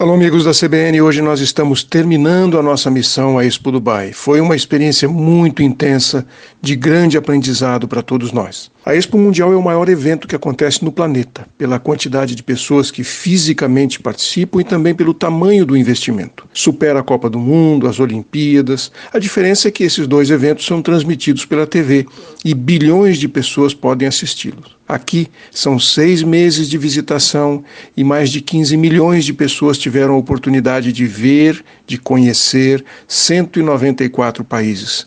Alô, amigos da CBN. Hoje nós estamos terminando a nossa missão à Expo Dubai. Foi uma experiência muito intensa, de grande aprendizado para todos nós. A Expo Mundial é o maior evento que acontece no planeta, pela quantidade de pessoas que fisicamente participam e também pelo tamanho do investimento. Supera a Copa do Mundo, as Olimpíadas. A diferença é que esses dois eventos são transmitidos pela TV e bilhões de pessoas podem assisti-los. Aqui são seis meses de visitação e mais de 15 milhões de pessoas tiveram a oportunidade de ver, de conhecer 194 países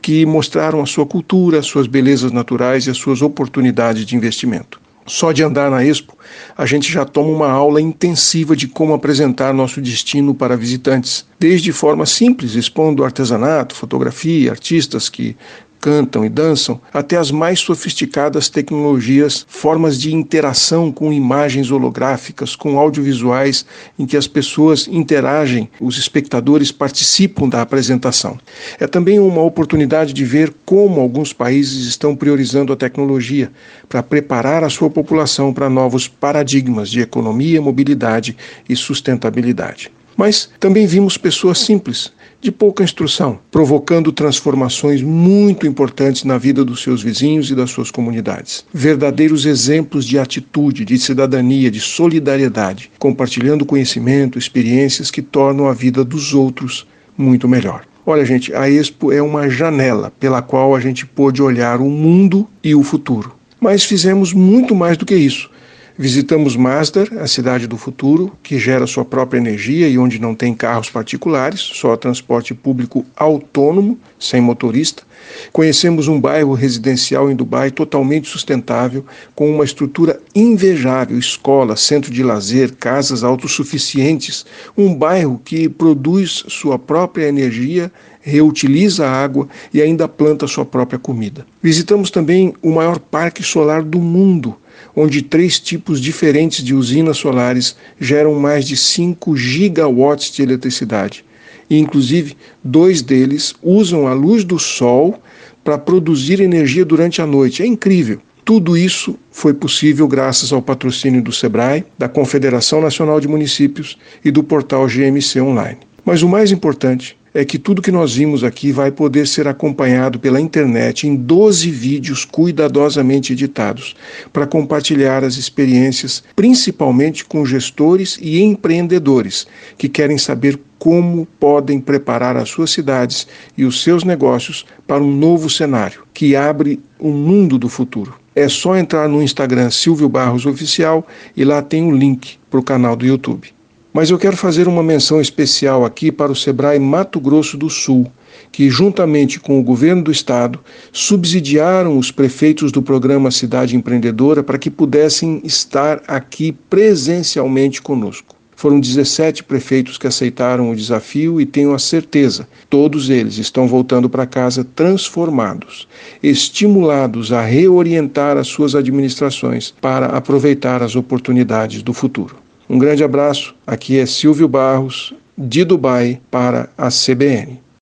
que mostraram a sua cultura, as suas belezas naturais e as suas oportunidades de investimento. Só de andar na Expo, a gente já toma uma aula intensiva de como apresentar nosso destino para visitantes, desde forma simples, expondo artesanato, fotografia, artistas que cantam e dançam, até as mais sofisticadas tecnologias, formas de interação com imagens holográficas, com audiovisuais, em que as pessoas interagem, os espectadores participam da apresentação. É também uma oportunidade de ver como alguns países estão priorizando a tecnologia para preparar a sua população para novos paradigmas de economia, mobilidade e sustentabilidade. Mas também vimos pessoas simples, de pouca instrução, provocando transformações muito importantes na vida dos seus vizinhos e das suas comunidades. Verdadeiros exemplos de atitude, de cidadania, de solidariedade, compartilhando conhecimento, experiências que tornam a vida dos outros muito melhor. Olha, gente, a Expo é uma janela pela qual a gente pôde olhar o mundo e o futuro. Mas fizemos muito mais do que isso. Visitamos Masdar, a cidade do futuro, que gera sua própria energia e onde não tem carros particulares, só transporte público autônomo, sem motorista. Conhecemos um bairro residencial em Dubai totalmente sustentável, com uma estrutura invejável: escola, centro de lazer, casas autossuficientes. Um bairro que produz sua própria energia reutiliza a água e ainda planta sua própria comida. Visitamos também o maior parque solar do mundo, onde três tipos diferentes de usinas solares geram mais de 5 gigawatts de eletricidade. E, inclusive, dois deles usam a luz do sol para produzir energia durante a noite. É incrível. Tudo isso foi possível graças ao patrocínio do SEBRAE, da Confederação Nacional de Municípios e do portal GMC Online. Mas o mais importante é que tudo que nós vimos aqui vai poder ser acompanhado pela internet em 12 vídeos cuidadosamente editados para compartilhar as experiências, principalmente com gestores e empreendedores que querem saber como podem preparar as suas cidades e os seus negócios para um novo cenário que abre o um mundo do futuro. É só entrar no Instagram Silvio Barros Oficial e lá tem o um link para o canal do YouTube. Mas eu quero fazer uma menção especial aqui para o Sebrae Mato Grosso do Sul, que, juntamente com o governo do estado, subsidiaram os prefeitos do programa Cidade Empreendedora para que pudessem estar aqui presencialmente conosco. Foram 17 prefeitos que aceitaram o desafio e tenho a certeza, todos eles estão voltando para casa transformados, estimulados a reorientar as suas administrações para aproveitar as oportunidades do futuro. Um grande abraço. Aqui é Silvio Barros, de Dubai, para a CBN.